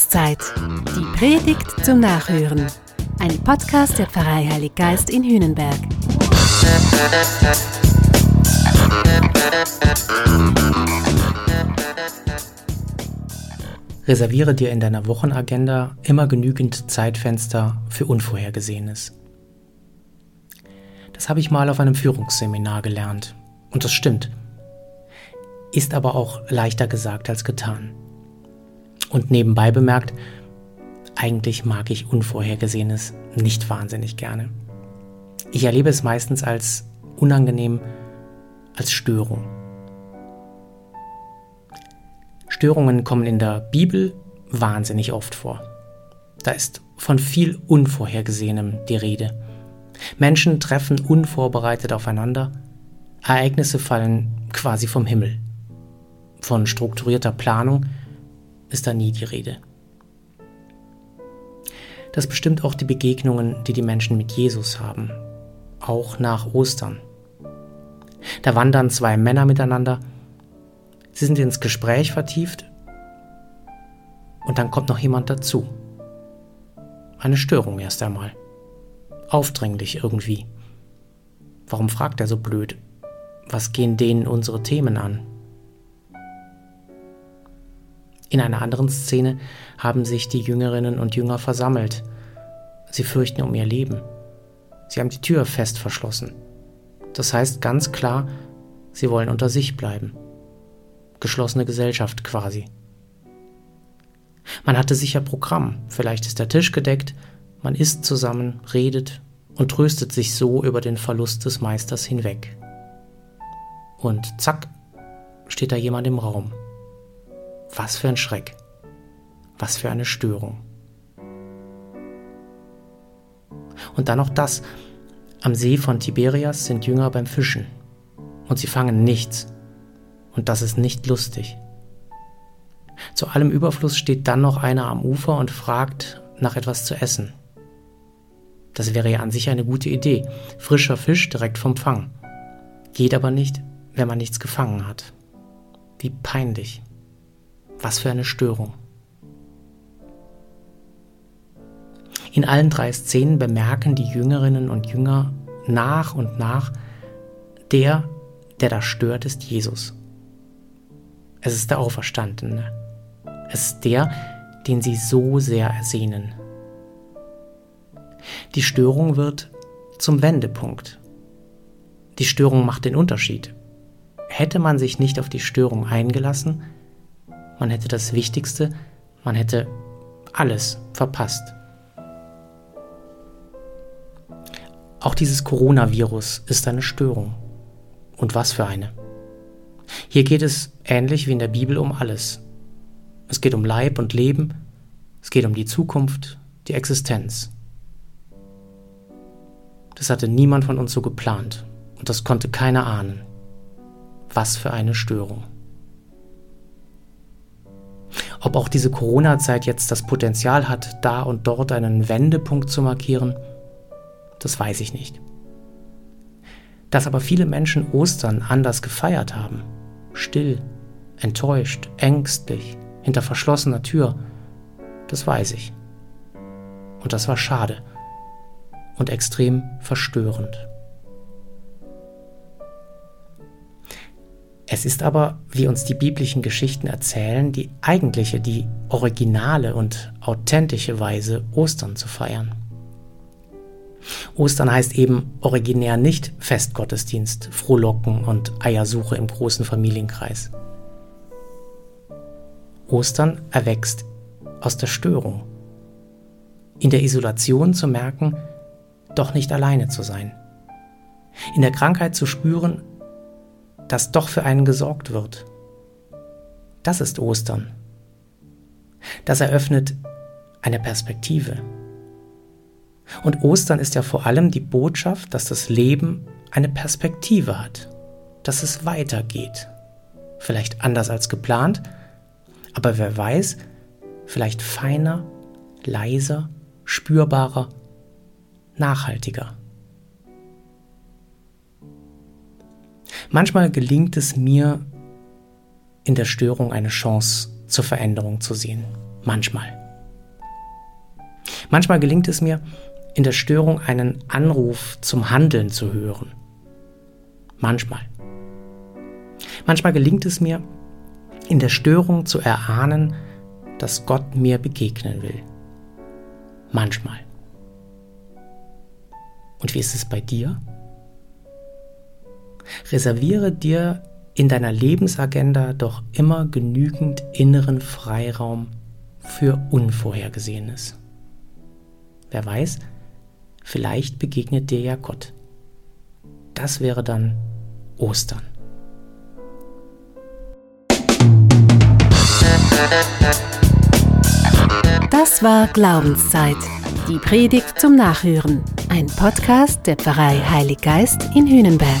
Adventszeit. Die Predigt zum Nachhören. Ein Podcast der Pfarrei Heilig Geist in Hühnenberg. Reserviere dir in deiner Wochenagenda immer genügend Zeitfenster für Unvorhergesehenes. Das habe ich mal auf einem Führungsseminar gelernt. Und das stimmt. Ist aber auch leichter gesagt als getan. Und nebenbei bemerkt, eigentlich mag ich Unvorhergesehenes nicht wahnsinnig gerne. Ich erlebe es meistens als unangenehm, als Störung. Störungen kommen in der Bibel wahnsinnig oft vor. Da ist von viel Unvorhergesehenem die Rede. Menschen treffen unvorbereitet aufeinander, Ereignisse fallen quasi vom Himmel. Von strukturierter Planung ist da nie die Rede. Das bestimmt auch die Begegnungen, die die Menschen mit Jesus haben, auch nach Ostern. Da wandern zwei Männer miteinander, sie sind ins Gespräch vertieft und dann kommt noch jemand dazu. Eine Störung erst einmal. Aufdringlich irgendwie. Warum fragt er so blöd? Was gehen denen unsere Themen an? In einer anderen Szene haben sich die Jüngerinnen und Jünger versammelt. Sie fürchten um ihr Leben. Sie haben die Tür fest verschlossen. Das heißt ganz klar, sie wollen unter sich bleiben. Geschlossene Gesellschaft quasi. Man hatte sicher Programm, vielleicht ist der Tisch gedeckt, man isst zusammen, redet und tröstet sich so über den Verlust des Meisters hinweg. Und zack, steht da jemand im Raum. Was für ein Schreck. Was für eine Störung. Und dann noch das. Am See von Tiberias sind Jünger beim Fischen. Und sie fangen nichts. Und das ist nicht lustig. Zu allem Überfluss steht dann noch einer am Ufer und fragt nach etwas zu essen. Das wäre ja an sich eine gute Idee. Frischer Fisch direkt vom Fang. Geht aber nicht, wenn man nichts gefangen hat. Wie peinlich. Was für eine Störung. In allen drei Szenen bemerken die Jüngerinnen und Jünger nach und nach, der, der da stört, ist Jesus. Es ist der Auferstandene. Es ist der, den sie so sehr ersehnen. Die Störung wird zum Wendepunkt. Die Störung macht den Unterschied. Hätte man sich nicht auf die Störung eingelassen, man hätte das Wichtigste, man hätte alles verpasst. Auch dieses Coronavirus ist eine Störung. Und was für eine. Hier geht es ähnlich wie in der Bibel um alles. Es geht um Leib und Leben, es geht um die Zukunft, die Existenz. Das hatte niemand von uns so geplant und das konnte keiner ahnen. Was für eine Störung. Ob auch diese Corona-Zeit jetzt das Potenzial hat, da und dort einen Wendepunkt zu markieren, das weiß ich nicht. Dass aber viele Menschen Ostern anders gefeiert haben, still, enttäuscht, ängstlich, hinter verschlossener Tür, das weiß ich. Und das war schade und extrem verstörend. Es ist aber, wie uns die biblischen Geschichten erzählen, die eigentliche, die originale und authentische Weise, Ostern zu feiern. Ostern heißt eben originär nicht Festgottesdienst, Frohlocken und Eiersuche im großen Familienkreis. Ostern erwächst aus der Störung. In der Isolation zu merken, doch nicht alleine zu sein. In der Krankheit zu spüren, dass doch für einen gesorgt wird. Das ist Ostern. Das eröffnet eine Perspektive. Und Ostern ist ja vor allem die Botschaft, dass das Leben eine Perspektive hat, dass es weitergeht. Vielleicht anders als geplant, aber wer weiß, vielleicht feiner, leiser, spürbarer, nachhaltiger. Manchmal gelingt es mir, in der Störung eine Chance zur Veränderung zu sehen. Manchmal. Manchmal gelingt es mir, in der Störung einen Anruf zum Handeln zu hören. Manchmal. Manchmal gelingt es mir, in der Störung zu erahnen, dass Gott mir begegnen will. Manchmal. Und wie ist es bei dir? Reserviere dir in deiner Lebensagenda doch immer genügend inneren Freiraum für Unvorhergesehenes. Wer weiß, vielleicht begegnet dir ja Gott. Das wäre dann Ostern. Das war Glaubenszeit. Die Predigt zum Nachhören. Ein Podcast der Pfarrei Heilig Geist in Hühnenberg.